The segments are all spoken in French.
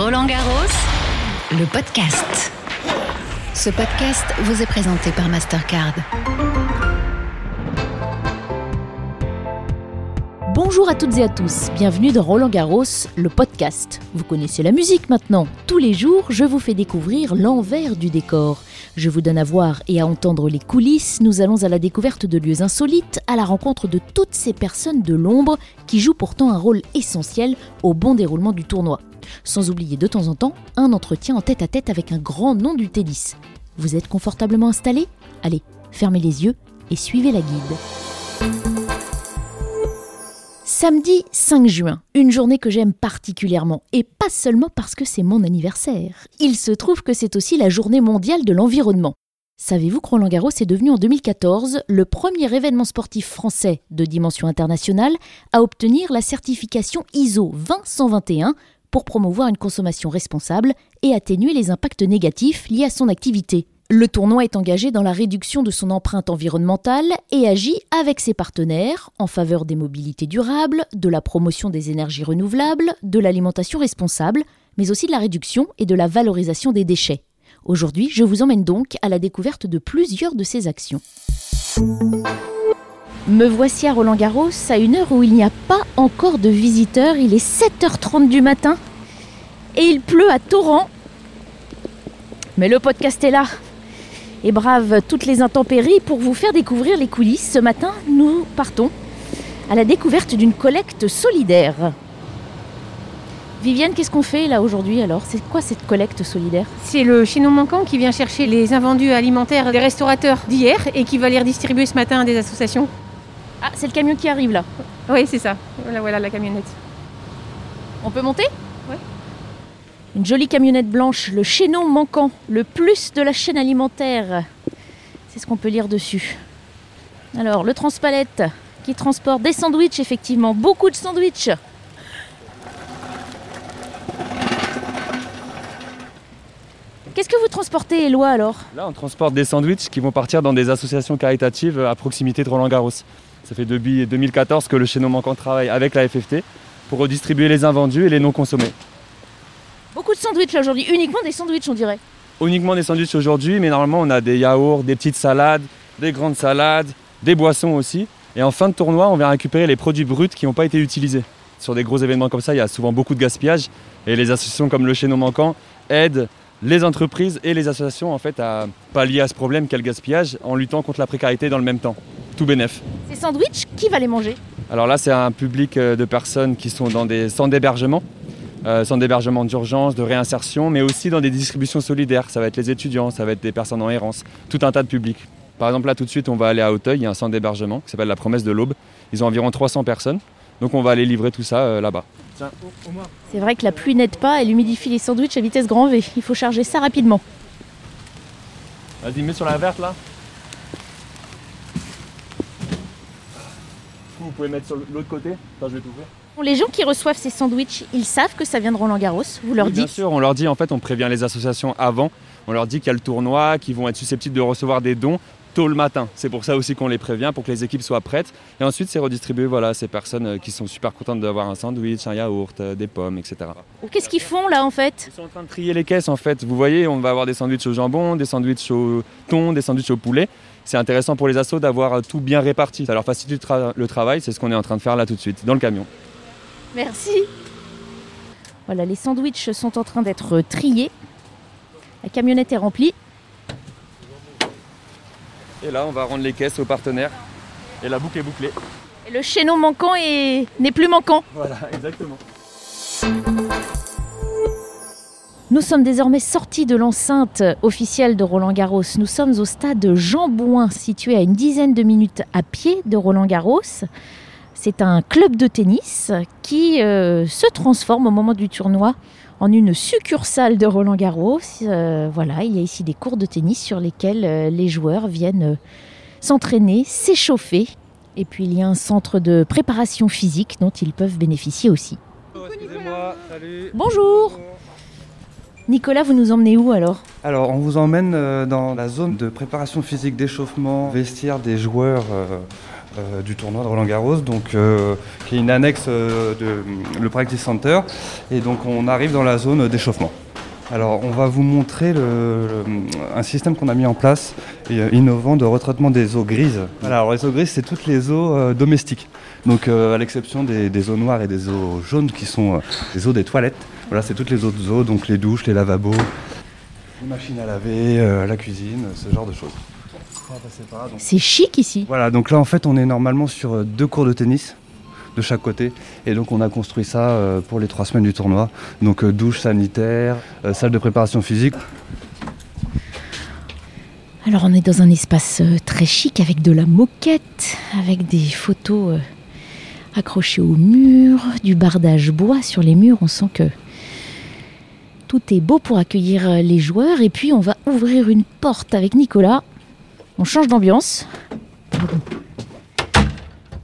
Roland Garros, le podcast. Ce podcast vous est présenté par Mastercard. Bonjour à toutes et à tous, bienvenue dans Roland Garros, le podcast. Vous connaissez la musique maintenant. Tous les jours, je vous fais découvrir l'envers du décor. Je vous donne à voir et à entendre les coulisses. Nous allons à la découverte de lieux insolites, à la rencontre de toutes ces personnes de l'ombre qui jouent pourtant un rôle essentiel au bon déroulement du tournoi. Sans oublier de temps en temps un entretien en tête à tête avec un grand nom du tennis. Vous êtes confortablement installé? Allez, fermez les yeux et suivez la guide. Samedi 5 juin, une journée que j'aime particulièrement, et pas seulement parce que c'est mon anniversaire. Il se trouve que c'est aussi la journée mondiale de l'environnement. Savez-vous que Roland Garros est devenu en 2014 le premier événement sportif français de dimension internationale à obtenir la certification ISO 20121 pour promouvoir une consommation responsable et atténuer les impacts négatifs liés à son activité. Le tournoi est engagé dans la réduction de son empreinte environnementale et agit avec ses partenaires en faveur des mobilités durables, de la promotion des énergies renouvelables, de l'alimentation responsable, mais aussi de la réduction et de la valorisation des déchets. Aujourd'hui, je vous emmène donc à la découverte de plusieurs de ces actions. Me voici à Roland Garros à une heure où il n'y a pas encore de visiteurs. Il est 7h30 du matin et il pleut à torrent. Mais le podcast est là et brave toutes les intempéries pour vous faire découvrir les coulisses. Ce matin, nous partons à la découverte d'une collecte solidaire. Viviane, qu'est-ce qu'on fait là aujourd'hui alors? C'est quoi cette collecte solidaire? C'est le chaînon manquant qui vient chercher les invendus alimentaires des restaurateurs d'hier et qui va les redistribuer ce matin à des associations. Ah, c'est le camion qui arrive là. Oui, c'est ça. Voilà, voilà la camionnette. On peut monter Oui. Une jolie camionnette blanche, le chaînon manquant, le plus de la chaîne alimentaire. C'est ce qu'on peut lire dessus. Alors, le transpalette qui transporte des sandwichs, effectivement, beaucoup de sandwichs. Qu'est-ce que vous transportez, Éloi, alors? Là, on transporte des sandwichs qui vont partir dans des associations caritatives à proximité de Roland Garros. Ça fait depuis 2014 que le chaînon manquant travaille avec la FFT pour redistribuer les invendus et les non consommés. Beaucoup de sandwichs là aujourd'hui, uniquement des sandwichs, on dirait. Uniquement des sandwichs aujourd'hui, mais normalement, on a des yaourts, des petites salades, des grandes salades, des boissons aussi. Et en fin de tournoi, on vient récupérer les produits bruts qui n'ont pas été utilisés. Sur des gros événements comme ça, il y a souvent beaucoup de gaspillage. Et les associations comme le chaînon manquant aident les entreprises et les associations en fait à pallier à ce problème qu'est le gaspillage en luttant contre la précarité dans le même temps. Tout bénef. Ces sandwichs, qui va les manger? Alors là, c'est un public euh, de personnes qui sont dans des centres d'hébergement, euh, centres d'hébergement d'urgence, de réinsertion, mais aussi dans des distributions solidaires. Ça va être les étudiants, ça va être des personnes en errance, tout un tas de publics. Par exemple, là tout de suite, on va aller à Auteuil, il y a un centre d'hébergement qui s'appelle la Promesse de l'Aube. Ils ont environ 300 personnes, donc on va aller livrer tout ça euh, là-bas. C'est vrai que la pluie n'aide pas, elle humidifie les sandwichs à vitesse grand V. Il faut charger ça rapidement. Vas-y, mets sur la verte là. Vous pouvez mettre sur l'autre côté, je vais t'ouvrir. Les gens qui reçoivent ces sandwichs, ils savent que ça vient de Roland Garros. Vous leur Oui, bien sûr, on leur dit en fait, on prévient les associations avant. On leur dit qu'il y a le tournoi, qu'ils vont être susceptibles de recevoir des dons tôt le matin. C'est pour ça aussi qu'on les prévient, pour que les équipes soient prêtes. Et ensuite, c'est redistribué voilà, à ces personnes euh, qui sont super contentes d'avoir un sandwich, un yaourt, euh, des pommes, etc. Qu'est-ce qu'ils font là en fait Ils sont en train de trier les caisses en fait. Vous voyez, on va avoir des sandwichs au jambon, des sandwichs au thon, des sandwichs au poulet. C'est intéressant pour les assos d'avoir euh, tout bien réparti. Ça leur facilite le tra- le travail, c'est ce qu'on est en train de faire là tout de suite, dans le camion. Merci. Voilà, les sandwichs sont en train d'être triés. La camionnette est remplie. Et là, on va rendre les caisses aux partenaires. Et la boucle est bouclée. Et le chaînon manquant est... n'est plus manquant. Voilà, exactement. Nous sommes désormais sortis de l'enceinte officielle de Roland Garros. Nous sommes au stade Jean Bouin, situé à une dizaine de minutes à pied de Roland Garros. C'est un club de tennis qui euh, se transforme au moment du tournoi en une succursale de Roland Garros. Euh, voilà, il y a ici des cours de tennis sur lesquels euh, les joueurs viennent euh, s'entraîner, s'échauffer. Et puis il y a un centre de préparation physique dont ils peuvent bénéficier aussi. Salut. Bonjour Nicolas, vous nous emmenez où alors? Alors, on vous emmène euh, dans la zone de préparation physique d'échauffement, vestiaire des joueurs euh, euh, du tournoi de Roland Garros, donc, euh, qui est une annexe euh, de le Practice Center. Et donc on arrive dans la zone d'échauffement. Alors on va vous montrer le- le- un système qu'on a mis en place et, euh, innovant de retraitement des eaux grises. Voilà, alors les eaux grises, c'est toutes les eaux domestiques. Donc à l'exception des, des eaux noires et des eaux jaunes qui sont les eaux des toilettes. Voilà, c'est toutes les autres eaux, donc les douches, les lavabos, les machines à laver, la cuisine, ce genre de choses. C'est chic ici. voilà, donc là en fait on est normalement sur euh, deux cours de tennis de chaque côté et donc on a construit ça euh, pour les trois semaines du tournoi. Donc euh, douche sanitaire, euh, salle de préparation physique. Alors on est dans un espace très chic avec de la moquette, avec des photos accrochées au mur, du bardage bois sur les murs. On sent que tout est beau pour accueillir les joueurs. Et puis on va ouvrir une porte avec Nicolas. On change d'ambiance.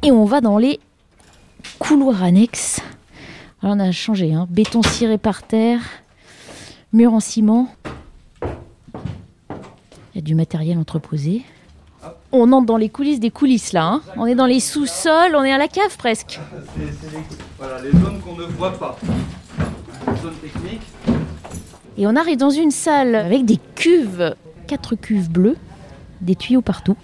Et on va dans les couloirs annexes. Alors on a changé, hein. béton ciré par terre, mur en ciment. Il y a du matériel entreposé. On entre dans les coulisses des coulisses là. hein. On est dans les sous-sols, on est à la cave presque. Voilà, les zones qu'on ne voit pas. Zone technique. Et on arrive dans une salle avec des cuves, quatre cuves bleues, des tuyaux partout.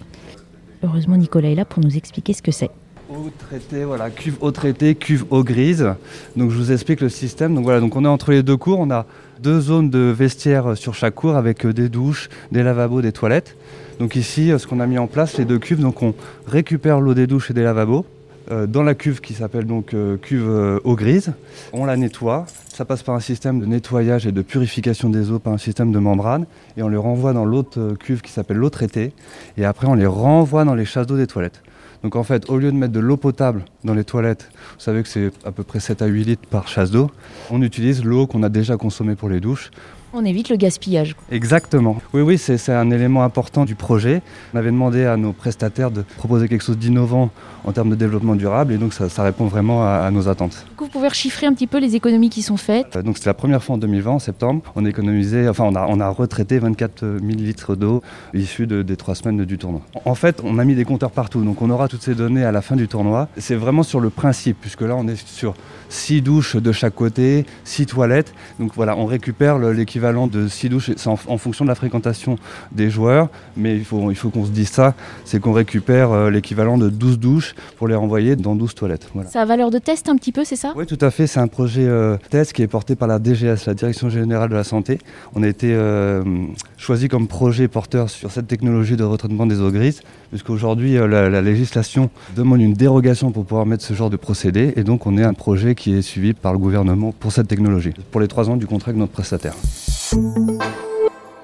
Heureusement Nicolas est là pour nous expliquer ce que c'est. Eau traitée, voilà, cuve eau traitée, cuve eau grise. Donc je vous explique le système. Donc voilà, donc on est entre les deux cours, on a deux zones de vestiaires sur chaque cours avec euh, des douches, des lavabos, des toilettes. Donc ici, euh, ce qu'on a mis en place, les deux cuves, donc on récupère l'eau des douches et des lavabos dans la cuve qui s'appelle donc euh, cuve euh, eau grise. On la nettoie. Ça passe par un système de nettoyage et de purification des eaux par un système de membrane et on les renvoie dans l'autre euh, cuve qui s'appelle l'eau traitée et après on les renvoie dans les chasses d'eau des toilettes. Donc en fait, au lieu de mettre de l'eau potable dans les toilettes, vous savez que c'est à peu près 7 à 8 litres par chasse d'eau, on utilise l'eau qu'on a déjà consommée pour les douches. On évite le gaspillage. Exactement. Oui, oui, c'est c'est un élément important du projet. On avait demandé à nos prestataires de proposer quelque chose d'innovant en termes de développement durable et donc ça, ça répond vraiment à, à nos attentes. Du coup, vous pouvez rechiffrer un petit peu les économies qui sont faites. Euh, Donc c'était la première fois en 2020, en septembre, on a économisé, enfin on a, on a retraité 24 000 litres d'eau issus de- des trois semaines du tournoi. En fait, on a mis des compteurs partout, donc on aura toutes ces données à la fin du tournoi. C'est vraiment sur le principe, puisque là on est sur 6 douches de chaque côté, 6 toilettes. Donc voilà, on récupère le- l'équivalent de 6 douches, c'est en, en fonction de la fréquentation des joueurs, mais il faut, il faut qu'on se dise ça, c'est qu'on récupère euh, l'équivalent de 12 douches pour les renvoyer dans 12 toilettes. Voilà. Ça a valeur de test un petit peu, c'est ça? Oui, tout à fait. C'est un projet euh, test qui est porté par la DGS, la Direction Générale de la Santé. On a été euh, choisi comme projet porteur sur cette technologie de retraitement des eaux grises, puisqu'aujourd'hui, euh, la, la législation demande une dérogation pour pouvoir mettre ce genre de procédé. Et donc, on est un projet qui est suivi par le gouvernement pour cette technologie, pour les trois ans du contrat avec notre prestataire.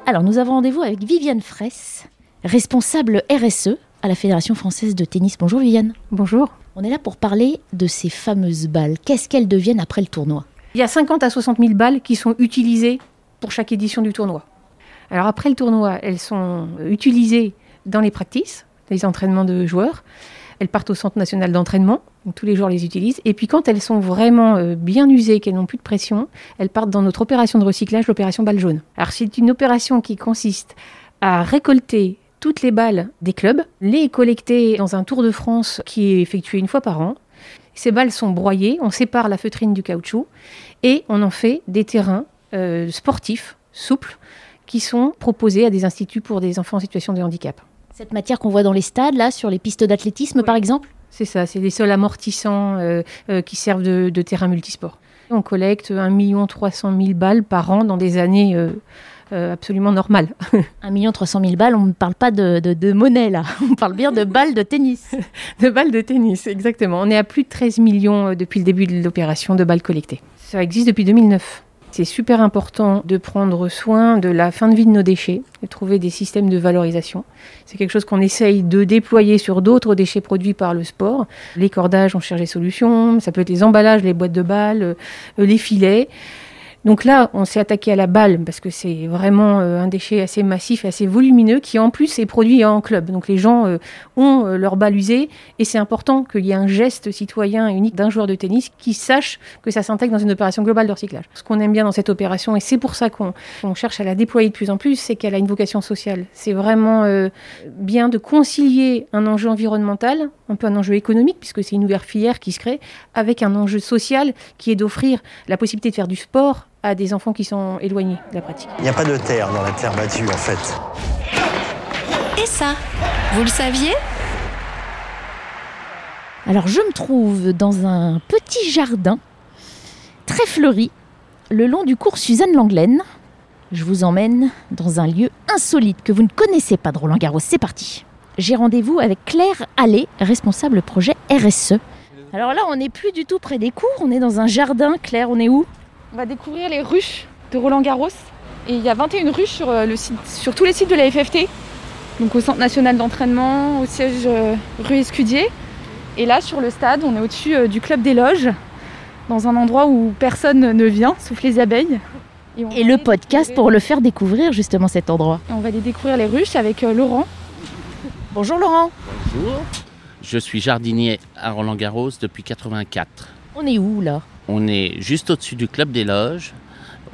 Alors, nous avons rendez-vous avec Viviane Fraisse, responsable RSE à la Fédération française de tennis. Bonjour Viviane. Bonjour. On est là pour parler de ces fameuses balles. Qu'est-ce qu'elles deviennent après le tournoi? Il y a 50 à 60 000 balles qui sont utilisées pour chaque édition du tournoi. Alors après le tournoi, elles sont utilisées dans les practices, les entraînements de joueurs. Elles partent au centre national d'entraînement, donc tous les joueurs les utilisent. Et puis quand elles sont vraiment euh, bien usées, qu'elles n'ont plus de pression, elles partent dans notre opération de recyclage, l'opération balle jaune. Alors c'est une opération qui consiste à récolter toutes les balles des clubs, les collecter dans un tour de France qui est effectué une fois par an. Ces balles sont broyées, on sépare la feutrine du caoutchouc et on en fait des terrains euh, sportifs, souples, qui sont proposés à des instituts pour des enfants en situation de handicap. Cette matière qu'on voit dans les stades, là, sur les pistes d'athlétisme par exemple? C'est ça, c'est des sols amortissants euh, euh, qui servent de, de terrain multisport. On collecte 1 300 000 balles par an dans des années euh, absolument normales. 1 300 000 balles, on ne parle pas de, de- de monnaie là, on parle bien de balles de tennis. De balles de tennis, exactement. On est à plus de 13 millions depuis le début de l'opération de balles collectées. Ça existe depuis 2009. C'est super important de prendre soin de la fin de vie de nos déchets, de trouver des systèmes de valorisation. C'est quelque chose qu'on essaye de déployer sur d'autres déchets produits par le sport. Les cordages, on cherche des solutions. Ça peut être les emballages, les boîtes de balles, euh, les filets. Donc là, on s'est attaqué à la balle parce que c'est vraiment euh, un déchet assez massif assez volumineux qui en plus est produit en club. Donc les gens euh, ont euh, leur balle usée et c'est important qu'il y ait un geste citoyen unique d'un joueur de tennis qui sache que ça s'intègre dans une opération globale de recyclage. Ce qu'on aime bien dans cette opération et c'est pour ça qu'on cherche à la déployer de plus en plus, c'est qu'elle a une vocation sociale. C'est vraiment bien de concilier un enjeu environnemental, un peu un enjeu économique puisque c'est une nouvelle filière qui se crée, avec un enjeu social qui est d'offrir la possibilité de faire du sport à des enfants qui sont éloignés de la pratique. Il n'y a pas de terre dans la terre battue en fait. Et ça, vous le saviez? Alors je me trouve dans un petit jardin très fleuri le long du cours Suzanne Langlaine. Je vous emmène dans un lieu insolite que vous ne connaissez pas de Roland Garros. C'est parti. J'ai rendez-vous avec Claire Allais, responsable projet RSE. Alors là, on n'est plus du tout près des cours, on est dans un jardin. Claire, on est où? On va découvrir les ruches de Roland Garros. Et il y a 21 ruches sur, euh, le site, sur tous les sites de la FFT. Donc au Centre national d'entraînement, au siège euh, rue Escudier. Et là, sur le stade, on est au-dessus euh, du club des loges, dans un endroit où personne ne vient, sauf les abeilles. on Et le podcast découvrir- pour le faire découvrir justement cet endroit. On va aller découvrir les ruches avec euh, Laurent. Bonjour Laurent. Bonjour. Je suis jardinier à Roland-Garros depuis 84. On est où là? On est juste au-dessus du club des loges,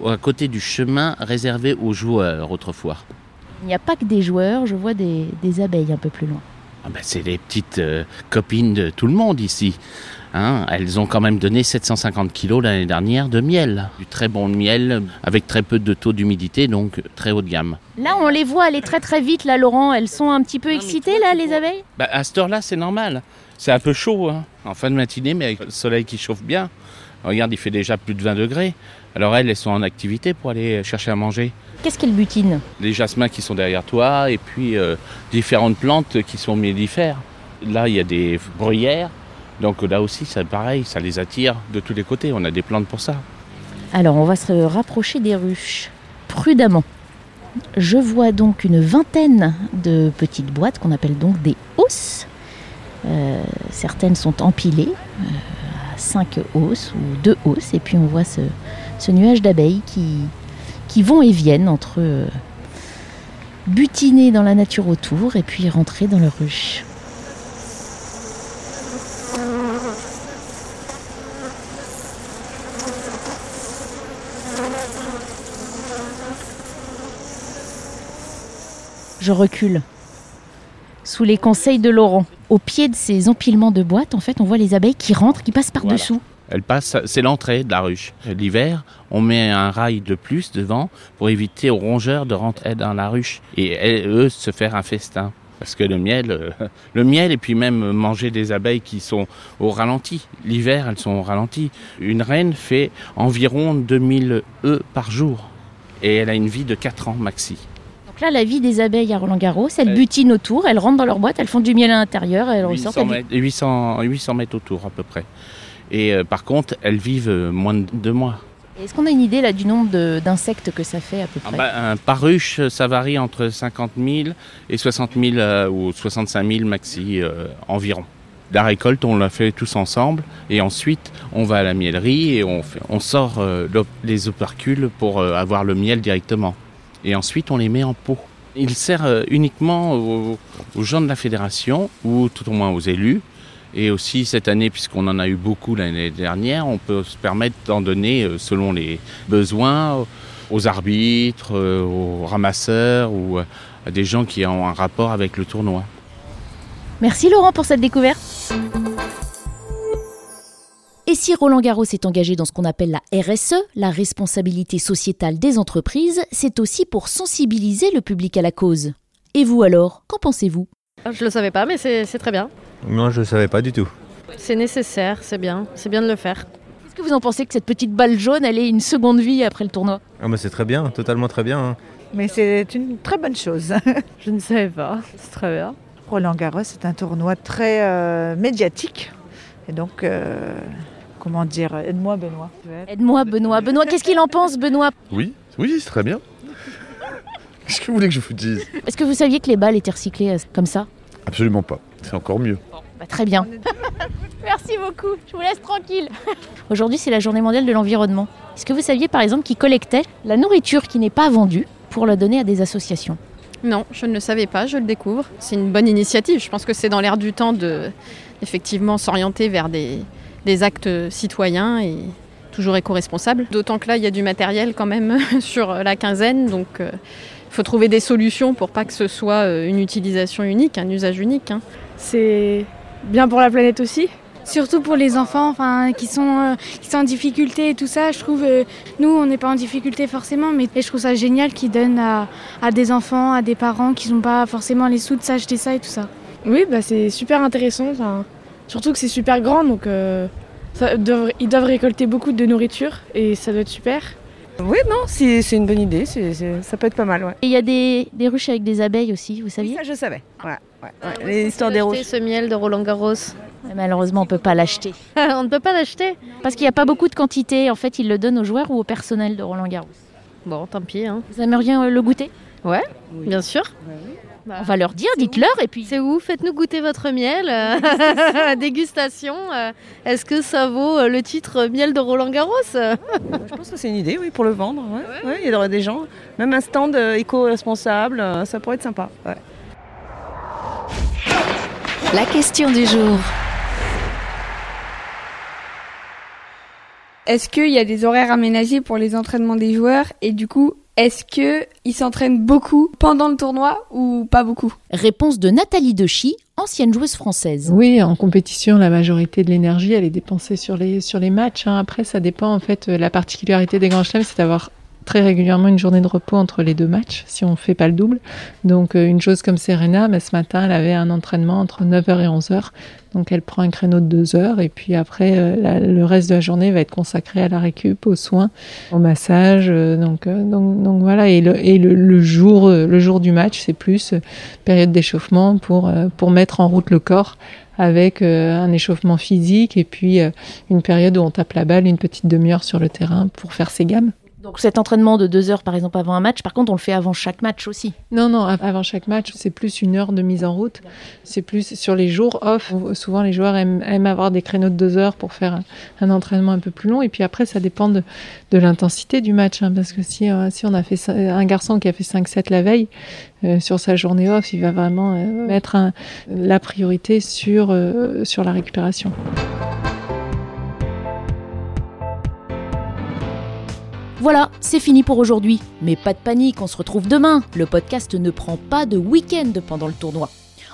à côté du chemin réservé aux joueurs autrefois. Il n'y a pas que des joueurs, je vois des, des abeilles un peu plus loin. Ah ben, c'est les petites euh, copines de tout le monde ici. Hein, elles ont quand même donné 750 kilos l'année dernière de miel. Du très bon miel avec très peu de taux d'humidité, donc très haut de gamme. Là, on les voit aller très très vite là, Laurent. Elles sont un petit peu excitées là, les abeilles? Bah, à cette heure-là, c'est normal. C'est un peu chaud hein, en fin de matinée, mais avec le soleil qui chauffe bien. Regarde, il fait déjà plus de 20 degrés. Alors elles, elles sont en activité pour aller chercher à manger. Qu'est-ce qu'elles butinent Les jasmins qui sont derrière toi, et puis euh, différentes plantes qui sont mellifères. Là, il y a des bruyères. Donc là aussi, c'est pareil, ça les attire de tous les côtés. On a des plantes pour ça. Alors, on va se rapprocher des ruches prudemment. Je vois donc une vingtaine de petites boîtes qu'on appelle donc des hausses. Euh, certaines sont empilées 5 hausses ou 2 hausses. Et puis on voit ce, nuage d'abeilles qui, qui vont et viennent entre euh, butiner dans la nature autour et puis rentrer dans leur ruche. Je recule. Sous les conseils de Laurent, au pied de ces empilements de boîtes, en fait, on voit les abeilles qui rentrent, qui passent par-dessous. Elle passe, c'est l'entrée de la ruche. L'hiver, on met un rail de plus devant pour éviter aux rongeurs de rentrer dans la ruche et elles, eux se faire un festin. Parce que le miel, euh, le miel et puis même manger des abeilles qui sont au ralenti. L'hiver, elles sont au ralenti. Une reine fait environ 2000 œufs par jour et elle a une vie de 4 ans maxi. Donc là, la vie des abeilles à Roland-Garros, elles Ouais. butinent autour, elles rentrent dans leur boîte, elles font du miel à l'intérieur, elles 800 ressortent. elles- mètres, 800, 800 mètres autour à peu près. Et euh, par contre, elles vivent euh, moins de deux mois. Est-ce qu'on a une idée là du nombre d'insectes que ça fait à peu Ah près? bah, un par ruche, ça varie entre 50 000 et 60 000 euh, ou 65 000 maxi euh, environ. La récolte, on la fait tous ensemble et ensuite on va à la miellerie et on, fait- on sort euh, les opercules pour euh, avoir le miel directement. Et ensuite on les met en pot. Il sert euh, uniquement aux, gens de la fédération ou tout au moins aux élus. Et aussi cette année, puisqu'on en a eu beaucoup l'année dernière, on peut se permettre d'en donner euh, selon les besoins aux arbitres, euh, aux ramasseurs ou à des gens qui ont un rapport avec le tournoi. Merci Laurent pour cette découverte. Si Roland Garros est engagé dans ce qu'on appelle la RSE, la responsabilité sociétale des entreprises, c'est aussi pour sensibiliser le public à la cause. Et vous alors, qu'en pensez-vous? Je le savais pas, mais c'est c'est très bien. Moi, je ne savais pas du tout. C'est nécessaire, c'est bien. C'est bien de le faire. Est-ce que vous en pensez que cette petite balle jaune, elle ait une seconde vie après le tournoi? Ah, mais c'est très bien, totalement très bien. hein. Mais c'est une très bonne chose. Je ne savais pas. C'est très bien. Roland Garros est un tournoi très euh, médiatique. Et donc, euh, comment dire, aide-moi Benoît. Aide-moi Benoît. Benoît, qu'est-ce qu'il en pense Benoît? Oui, oui, c'est très bien. Qu'est-ce que vous voulez que je vous dise? Est-ce que vous saviez que les balles étaient recyclées euh, comme ça? Absolument pas. C'est encore mieux. Bah, Très bien. Merci beaucoup, je vous laisse tranquille. Aujourd'hui c'est la journée mondiale de l'environnement. Est-ce que vous saviez par exemple qu'ils collectaient la nourriture qui n'est pas vendue pour la donner à des associations? Non, je ne le savais pas, je le découvre. C'est une bonne initiative. Je pense que c'est dans l'air du temps de effectivement s'orienter vers des, des actes citoyens et toujours éco-responsables. D'autant que là, il y a du matériel quand même sur la quinzaine, donc il faut trouver des solutions pour pas que ce soit euh, une utilisation unique, un usage unique. hein. C'est bien pour la planète aussi. Surtout pour les enfants enfin, qui, sont, euh, qui sont en difficulté et tout ça. Je trouve, euh, nous, on n'est pas en difficulté forcément, mais et je trouve ça génial qu'ils donnent à, à des enfants, à des parents qui n'ont pas forcément les sous de s'acheter ça et tout ça. Oui, bah, c'est super intéressant. enfin, surtout que c'est super grand, donc euh, ça ils doivent récolter beaucoup de nourriture et ça doit être super. Oui, non, c'est une bonne idée, ça peut être pas mal, ouais. Et il y a des, des ruches avec des abeilles aussi, vous saviez Ça, je savais. Ouais, ouais, histoires des roses. ce miel de Roland Garros. Malheureusement, on ne peut pas l'acheter. on ne peut pas l'acheter Parce qu'il n'y a pas beaucoup de quantité. En fait, ils le donnent aux joueurs ou au personnel de Roland Garros. Bon, tant pis. Hein. Vous aimeriez le goûter? Ouais, bien sûr. On va leur dire, dites-leur et puis. C'est où Faites-nous goûter votre miel. euh, Dégustation. euh, Est-ce que ça vaut euh, le titre miel de Roland Garros? Je pense que c'est une idée, oui, pour le vendre. Ouais. Ouais, il y aurait des gens, même un stand éco-responsable, ça pourrait être sympa. Ouais. La question du jour. Est-ce qu'il y a des horaires aménagés pour les entraînements des joueurs et du coup, est-ce qu'ils s'entraînent beaucoup pendant le tournoi ou pas beaucoup? Réponse de Nathalie Dechy, ancienne joueuse française. Oui, en compétition, la majorité de l'énergie, elle est dépensée sur les, sur les matchs. hein. Après, ça dépend. En fait, euh, la particularité des grands chelems, c'est d'avoir très régulièrement une journée de repos entre les deux matchs, si on ne fait pas le double. Donc, euh, une chose comme Serena, bah, ce matin, elle avait un entraînement entre 9h et 11h. Donc, elle prend un créneau de 2 heures. Et puis après, euh, le reste de la journée va être consacré à la récup, aux soins, au massage. euh, donc, voilà. Et, le, jour, le jour du match, c'est plus période d'échauffement pour, mettre en route le corps avec un échauffement physique et puis une période où on tape la balle une petite demi-heure sur le terrain pour faire ses gammes. Donc cet entraînement de deux heures, par exemple, avant un match, par contre, on le fait avant chaque match aussi. Non, non, av- avant chaque match, c'est plus une heure de mise en route. C'est plus sur les jours off. où Souvent, les joueurs aiment, avoir des créneaux de deux heures pour faire un, entraînement un peu plus long. Et puis après, ça dépend de, l'intensité du match. hein, parce que si, euh, si on a fait un garçon qui a fait 5-7 la veille, euh, sur sa journée off, il va vraiment euh, mettre la priorité sur, euh, sur la récupération. Voilà, c'est fini pour aujourd'hui. Mais pas de panique, on se retrouve demain. Le podcast ne prend pas de week-end pendant le tournoi.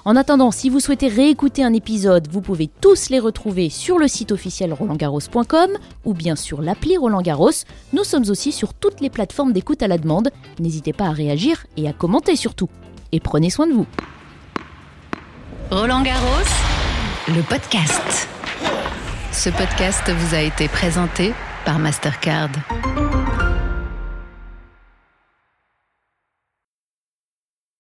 En attendant, si vous souhaitez réécouter un épisode, vous pouvez tous les retrouver sur le site officiel rolandgarros.com ou bien sur l'appli Roland Garros. Nous sommes aussi sur toutes les plateformes d'écoute à la demande. N'hésitez pas à réagir et à commenter surtout. Et prenez soin de vous. Roland Garros, le podcast. Ce podcast vous a été présenté par Mastercard.